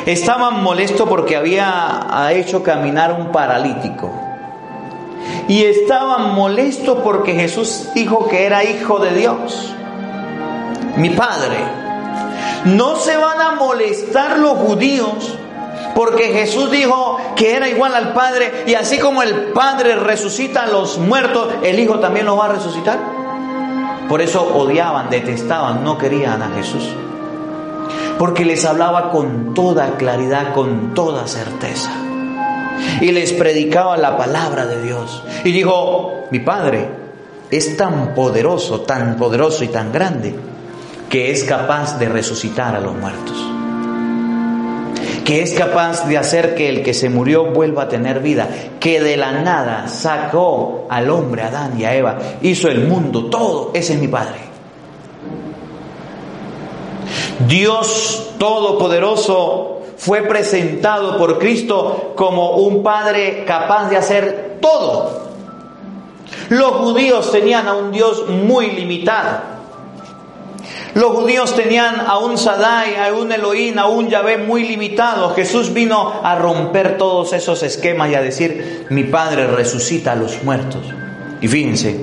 [SPEAKER 2] Estaban molestos porque había hecho caminar un paralítico. Y estaban molestos porque Jesús dijo que era hijo de Dios. Mi padre. No se van a molestar los judíos porque Jesús dijo que era igual al Padre y así como el Padre resucita a los muertos, el Hijo también los va a resucitar. Por eso odiaban, detestaban, no querían a Jesús porque les hablaba con toda claridad, con toda certeza. Y les predicaba la palabra de Dios. Y dijo, mi Padre es tan poderoso, tan poderoso y tan grande, que es capaz de resucitar a los muertos. Que es capaz de hacer que el que se murió vuelva a tener vida. Que de la nada sacó al hombre, a Adán y a Eva. Hizo el mundo, todo. Ese es mi Padre. Dios Todopoderoso fue presentado por Cristo como un Padre capaz de hacer todo. Los judíos tenían a un Dios muy limitado. Los judíos tenían a un Sadai, a un Elohim, a un Yahvé muy limitado. Jesús vino a romper todos esos esquemas y a decir, mi Padre resucita a los muertos. Y fíjense,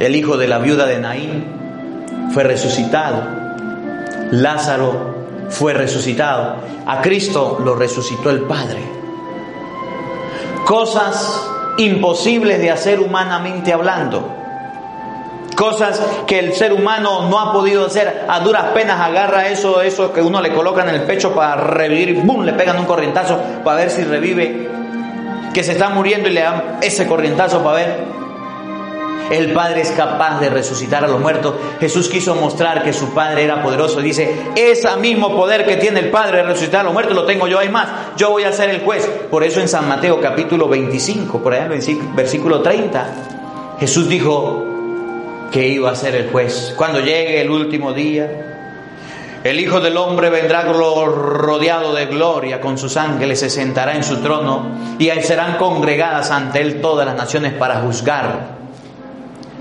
[SPEAKER 2] el hijo de la viuda de Naín fue resucitado. Lázaro fue resucitado. A Cristo lo resucitó el Padre. Cosas imposibles de hacer humanamente hablando. Cosas que el ser humano no ha podido hacer. A duras penas agarra eso, eso que uno le coloca en el pecho para revivir. ¡Bum! Le pegan un corrientazo para ver si revive. Que se está muriendo y le dan ese corrientazo para ver el Padre es capaz de resucitar a los muertos. Jesús quiso mostrar que su Padre era poderoso. Dice, ese mismo poder que tiene el Padre de resucitar a los muertos lo tengo yo. Hay más, yo voy a ser el juez. Por eso en San Mateo capítulo 25, por allá en versículo 30, Jesús dijo que iba a ser el juez. Cuando llegue el último día, el Hijo del Hombre vendrá rodeado de gloria con sus ángeles, se sentará en su trono y serán congregadas ante él todas las naciones para juzgar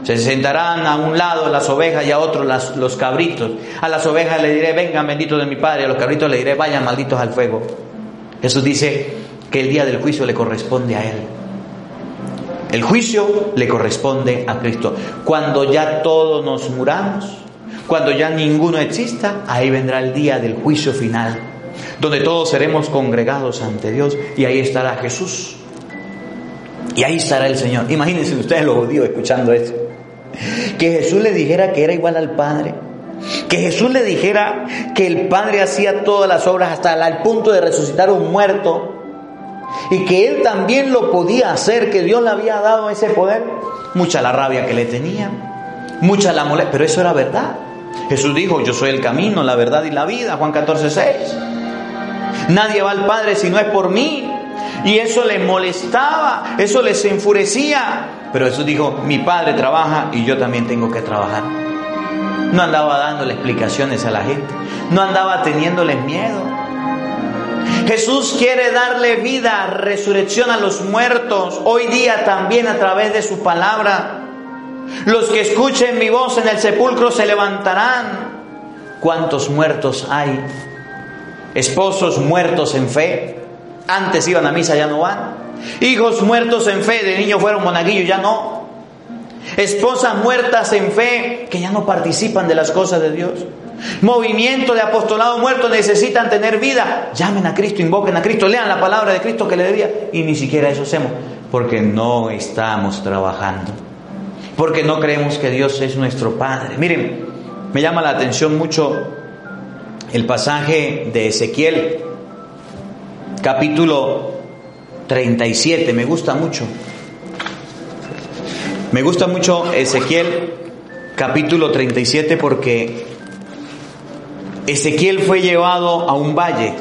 [SPEAKER 2] se sentarán a un lado las ovejas y a otro los cabritos. A las ovejas le diré, vengan benditos de mi Padre. A los cabritos le diré, vayan malditos al fuego. Jesús dice que el día del juicio le corresponde a Él. El juicio le corresponde a Cristo. Cuando ya todos nos muramos, cuando ya ninguno exista, ahí vendrá el día del juicio final, donde todos seremos congregados ante Dios y ahí estará Jesús. Y ahí estará el Señor. Imagínense ustedes los judíos escuchando esto. Que Jesús le dijera que era igual al Padre. Que Jesús le dijera que el Padre hacía todas las obras hasta el punto de resucitar un muerto. Y que Él también lo podía hacer, que Dios le había dado ese poder. Mucha la rabia que le tenía, mucha la molestia, pero eso era verdad. Jesús dijo, yo soy el camino, la verdad y la vida, Juan 14, 6. Nadie va al Padre si no es por mí. Y eso le molestaba, eso les enfurecía. Pero Jesús dijo, mi padre trabaja y yo también tengo que trabajar. No andaba dándole explicaciones a la gente, no andaba teniéndoles miedo. Jesús quiere darle vida, resurrección a los muertos, hoy día también a través de su palabra. Los que escuchen mi voz en el sepulcro se levantarán. ¿Cuántos muertos hay? Esposos muertos en fe. Antes iban a misa, ya no van. Hijos muertos en fe, de niños fueron monaguillos, ya no. Esposas muertas en fe, que ya no participan de las cosas de Dios. Movimiento de apostolado muerto necesitan tener vida. Llamen a Cristo, invoquen a Cristo, lean la palabra de Cristo que le debía. Y ni siquiera eso hacemos, porque no estamos trabajando. Porque no creemos que Dios es nuestro Padre. Miren, me llama la atención mucho el pasaje de Ezequiel, capítulo 37, me gusta mucho. Me gusta mucho Ezequiel capítulo 37 porque Ezequiel fue llevado a un valle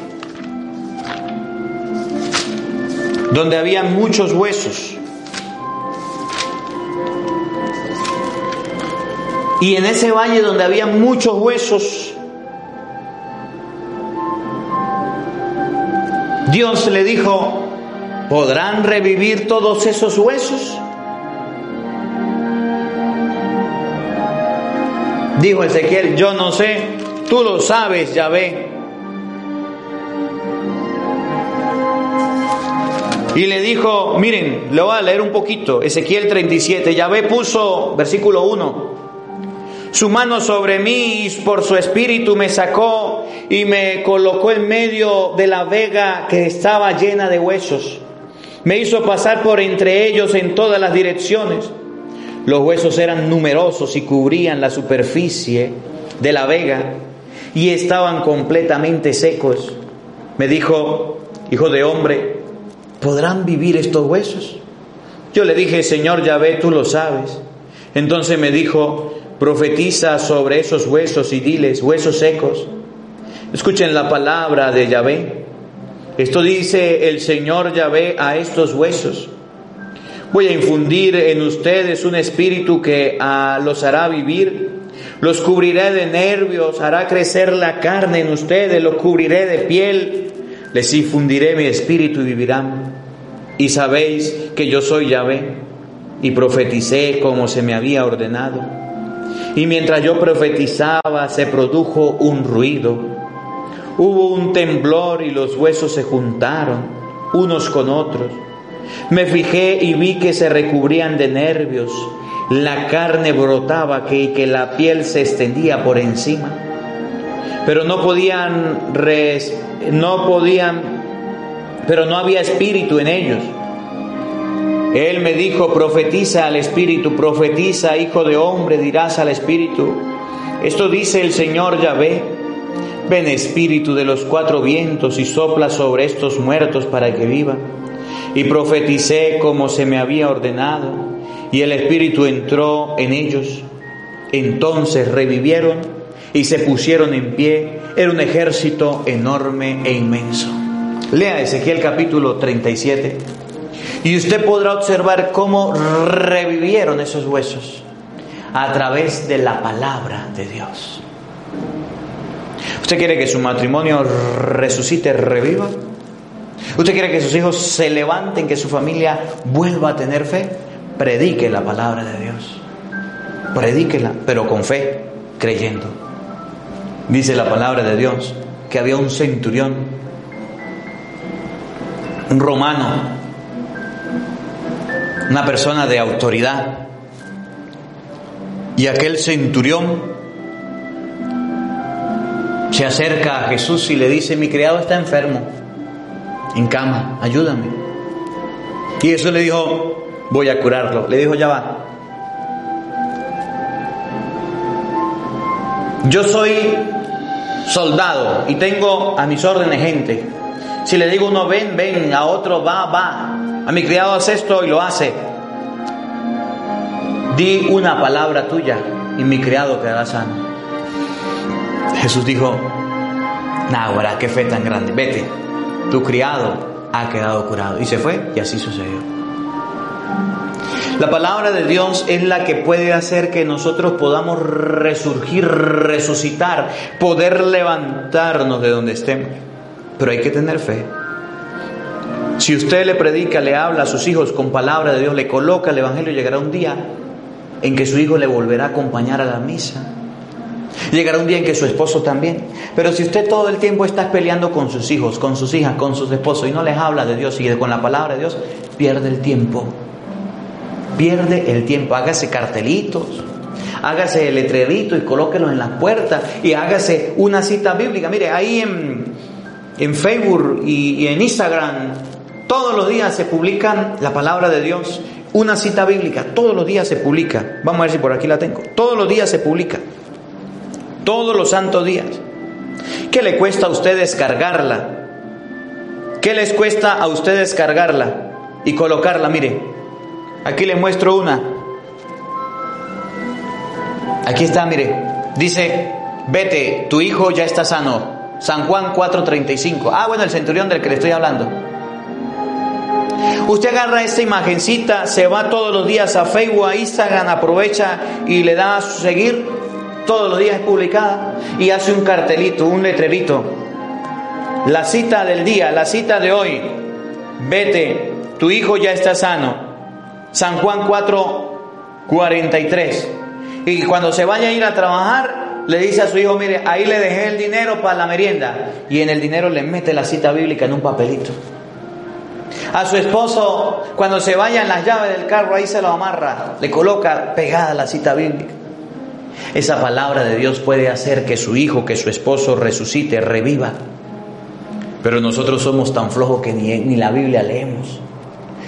[SPEAKER 2] donde había muchos huesos. Y en ese valle donde había muchos huesos, Dios le dijo, ¿podrán revivir todos esos huesos? Dijo Ezequiel, yo no sé, tú lo sabes, Yahvé. Y le dijo, miren, le voy a leer un poquito, Ezequiel 37, Yahvé puso, versículo 1, su mano sobre mí y por su espíritu me sacó y me colocó en medio de la vega que estaba llena de huesos. Me hizo pasar por entre ellos en todas las direcciones. Los huesos eran numerosos y cubrían la superficie de la vega y estaban completamente secos. Me dijo, hijo de hombre, ¿podrán vivir estos huesos? Yo le dije, Señor Yahvé, tú lo sabes. Entonces me dijo, profetiza sobre esos huesos y diles, huesos secos, escuchen la palabra de Yahvé. Esto dice el Señor Yahvé a estos huesos. Voy a infundir en ustedes un espíritu que ah, los hará vivir. Los cubriré de nervios, hará crecer la carne en ustedes, los cubriré de piel. Les infundiré mi espíritu y vivirán. Y sabéis que yo soy Yahvé y profeticé como se me había ordenado. Y mientras yo profetizaba se produjo un ruido. Hubo un temblor y los huesos se juntaron unos con otros. Me fijé y vi que se recubrían de nervios. La carne brotaba que, que la piel se extendía por encima. Pero no podían, no podían, pero no había espíritu en ellos. Él me dijo, profetiza al Espíritu, profetiza, hijo de hombre, dirás al Espíritu. Esto dice el Señor Yahvé. Ven Espíritu de los cuatro vientos y sopla sobre estos muertos para que vivan. Y profeticé como se me había ordenado, y el Espíritu entró en ellos. Entonces revivieron y se pusieron en pie. Era un ejército enorme e inmenso. Lea Ezequiel capítulo 37. Y usted podrá observar cómo revivieron esos huesos a través de la palabra de Dios. ¿Usted quiere que su matrimonio resucite, reviva? ¿Usted quiere que sus hijos se levanten, que su familia vuelva a tener fe? Predique la palabra de Dios. Predíquela, pero con fe, creyendo. Dice la palabra de Dios que había un centurión, un romano, una persona de autoridad. Y aquel centurión se acerca a Jesús y le dice, mi criado está enfermo, en cama, ayúdame. Y Jesús le dijo, voy a curarlo. Le dijo, ya va. Yo soy soldado y tengo a mis órdenes gente. Si le digo uno ven, ven, a otro va, va. A mi criado hace esto y lo hace. Di una palabra tuya y mi criado quedará sano. Jesús dijo, Náhuara, qué fe tan grande. Vete, tu criado ha quedado curado. Y se fue y así sucedió. La palabra de Dios es la que puede hacer que nosotros podamos resurgir, resucitar, poder levantarnos de donde estemos. Pero hay que tener fe. Si usted le predica, le habla a sus hijos con palabra de Dios, le coloca el Evangelio, llegará un día en que su hijo le volverá a acompañar a la misa. Llegará un día en que su esposo también. Pero si usted todo el tiempo está peleando con sus hijos, con sus hijas, con sus esposos y no les habla de Dios y con la palabra de Dios, pierde el tiempo. Pierde el tiempo. Hágase cartelitos, hágase el letrerito y colóquelos en las puertas y hágase una cita bíblica. Mire, ahí en, en Facebook y, y en Instagram todos los días se publican la palabra de Dios. Una cita bíblica, todos los días se publica. Vamos a ver si por aquí la tengo. Todos los días se publica. Todos los santos días. ¿Qué le cuesta a usted descargarla? ¿Qué les cuesta a usted descargarla y colocarla? Mire, aquí le muestro una. Aquí está, mire. Dice, vete, tu hijo ya está sano. San Juan 4:35. Ah, bueno, el centurión del que le estoy hablando. Usted agarra esta imagencita, se va todos los días a Facebook, a Instagram, aprovecha y le da a seguir. Todos los días es publicada y hace un cartelito, un letrerito. La cita del día, la cita de hoy. Vete, tu hijo ya está sano. San Juan 4, 43. Y cuando se vaya a ir a trabajar, le dice a su hijo, mire, ahí le dejé el dinero para la merienda. Y en el dinero le mete la cita bíblica en un papelito. A su esposo, cuando se vayan las llaves del carro, ahí se lo amarra, le coloca pegada la cita bíblica. Esa palabra de Dios puede hacer que su hijo, que su esposo resucite, reviva. Pero nosotros somos tan flojos que ni, ni la Biblia leemos.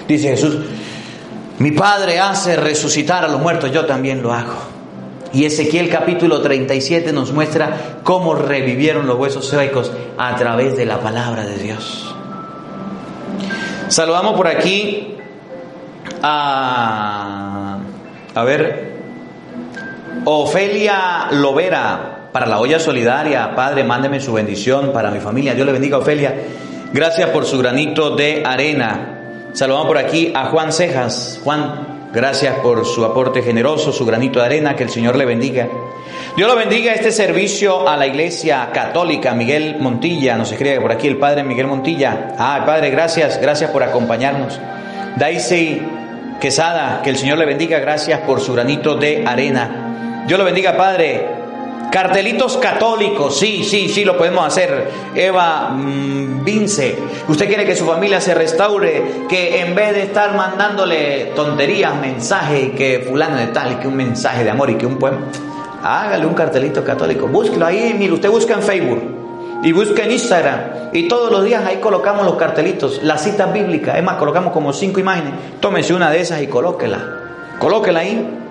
[SPEAKER 2] Dice Jesús, mi Padre hace resucitar a los muertos, yo también lo hago. Y Ezequiel capítulo 37 nos muestra cómo revivieron los huesos secos a través de la palabra de Dios. Saludamos por aquí a, a ver, Ofelia Lovera para la olla solidaria. Padre, mándeme su bendición para mi familia. Dios le bendiga, Ofelia. Gracias por su granito de arena. Saludamos por aquí a Juan Cejas. Juan, gracias por su aporte generoso, su granito de arena. Que el Señor le bendiga. Dios lo bendiga este servicio a la iglesia católica. Miguel Montilla nos escribe por aquí el padre Miguel Montilla. Ah, padre, gracias, gracias por acompañarnos. Daisy Quesada, que el Señor le bendiga. Gracias por su granito de arena. Dios lo bendiga, padre. Cartelitos católicos, sí, sí, sí, lo podemos hacer. Eva mmm, Vince, usted quiere que su familia se restaure, que en vez de estar mandándole tonterías, mensajes, que fulano de tal, y que un mensaje de amor y que un poema, hágale un cartelito católico, búsquelo ahí, mire, usted busca en Facebook y busca en Instagram y todos los días ahí colocamos los cartelitos, las citas bíblicas, es más, colocamos como cinco imágenes, tómese una de esas y colóquela, colóquela ahí.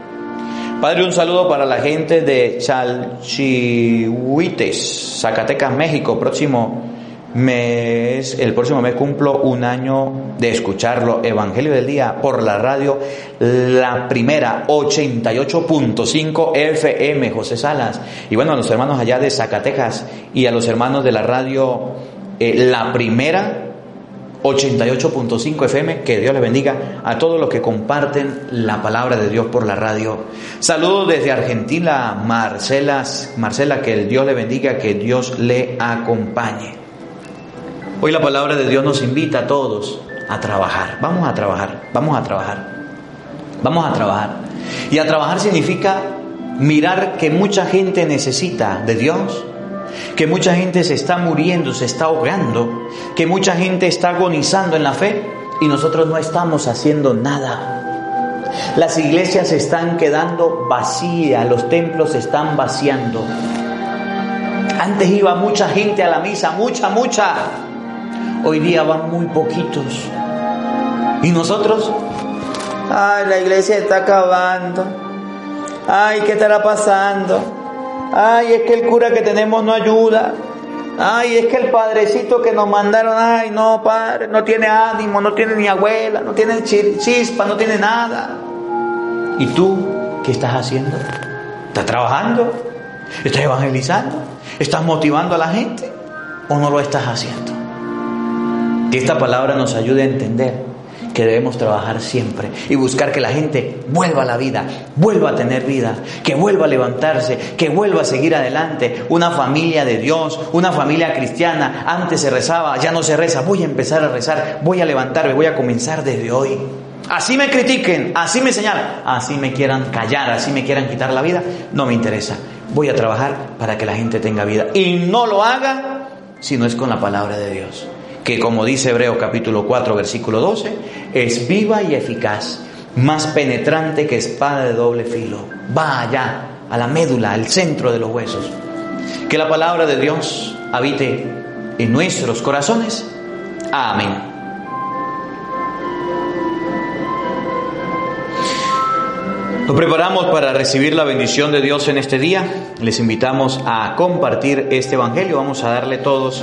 [SPEAKER 2] Padre, un saludo para la gente de Chalchihuites, Zacatecas, México. Próximo mes, el próximo mes cumplo un año de escucharlo. Evangelio del Día por la radio, la primera 88.5 FM, José Salas. Y bueno, a los hermanos allá de Zacatecas y a los hermanos de la radio, eh, la primera 88.5 FM, que Dios les bendiga a todos los que comparten la palabra de Dios por la radio. Saludos desde Argentina, Marcela, Marcela, que el Dios le bendiga, que Dios le acompañe. Hoy la palabra de Dios nos invita a todos a trabajar. Vamos a trabajar, vamos a trabajar, vamos a trabajar. Y a trabajar significa mirar que mucha gente necesita de Dios, que mucha gente se está muriendo, se está ahogando, que mucha gente está agonizando en la fe y nosotros no estamos haciendo nada. Las iglesias se están quedando vacías, los templos se están vaciando. Antes iba mucha gente a la misa, mucha, mucha. Hoy día van muy poquitos. ¿Y nosotros? Ay, la iglesia está acabando. Ay, ¿qué estará pasando? Ay, es que el cura que tenemos no ayuda. Ay, es que el padrecito que nos mandaron, ay, no, padre, no tiene ánimo, no tiene ni abuela, no tiene chispa, no tiene nada. ¿Y tú qué estás haciendo? ¿Estás trabajando? ¿Estás evangelizando? ¿Estás motivando a la gente? ¿O no lo estás haciendo? Que esta palabra nos ayude a entender que debemos trabajar siempre y buscar que la gente vuelva a la vida, vuelva a tener vida, que vuelva a levantarse, que vuelva a seguir adelante. Una familia de Dios, una familia cristiana. Antes se rezaba, ya no se reza. Voy a empezar a rezar, voy a levantarme, voy a comenzar desde hoy. Así me critiquen, así me señalan, así me quieran callar, así me quieran quitar la vida, no me interesa. Voy a trabajar para que la gente tenga vida. Y no lo haga si no es con la palabra de Dios. Que como dice Hebreo capítulo 4, versículo 12, es viva y eficaz, más penetrante que espada de doble filo. Va allá, a la médula, al centro de los huesos. Que la palabra de Dios habite en nuestros corazones. Amén. Nos preparamos para recibir la bendición de Dios en este día. Les invitamos a compartir este Evangelio. Vamos a darle todos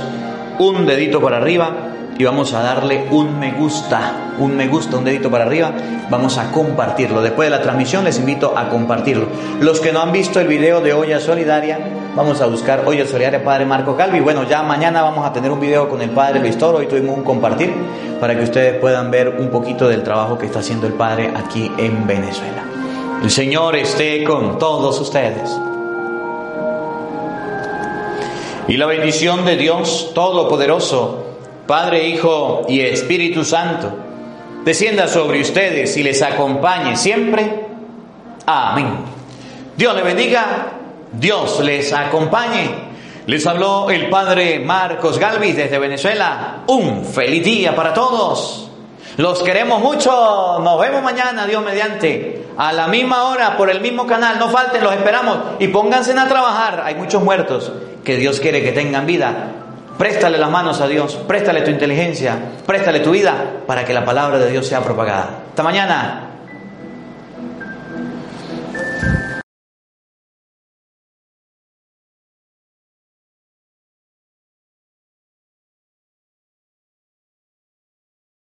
[SPEAKER 2] un dedito para arriba y vamos a darle un me gusta, un me gusta, un dedito para arriba. Vamos a compartirlo. Después de la transmisión les invito a compartirlo. Los que no han visto el video de Olla Solidaria, vamos a buscar Olla Solidaria Padre Marco Calvi. Bueno, ya mañana vamos a tener un video con el Padre Luis Toro. Hoy tuvimos un compartir para que ustedes puedan ver un poquito del trabajo que está haciendo el Padre aquí en Venezuela. El Señor esté con todos ustedes. Y la bendición de Dios Todopoderoso, Padre, Hijo y Espíritu Santo, descienda sobre ustedes y les acompañe siempre. Amén. Dios les bendiga, Dios les acompañe. Les habló el Padre Marcos Galvis desde Venezuela. Un feliz día para todos. Los queremos mucho. Nos vemos mañana, Dios mediante. A la misma hora, por el mismo canal. No falten, los esperamos. Y pónganse a trabajar. Hay muchos muertos que Dios quiere que tengan vida. Préstale las manos a Dios. Préstale tu inteligencia. Préstale tu vida para que la palabra de Dios sea propagada. Hasta mañana.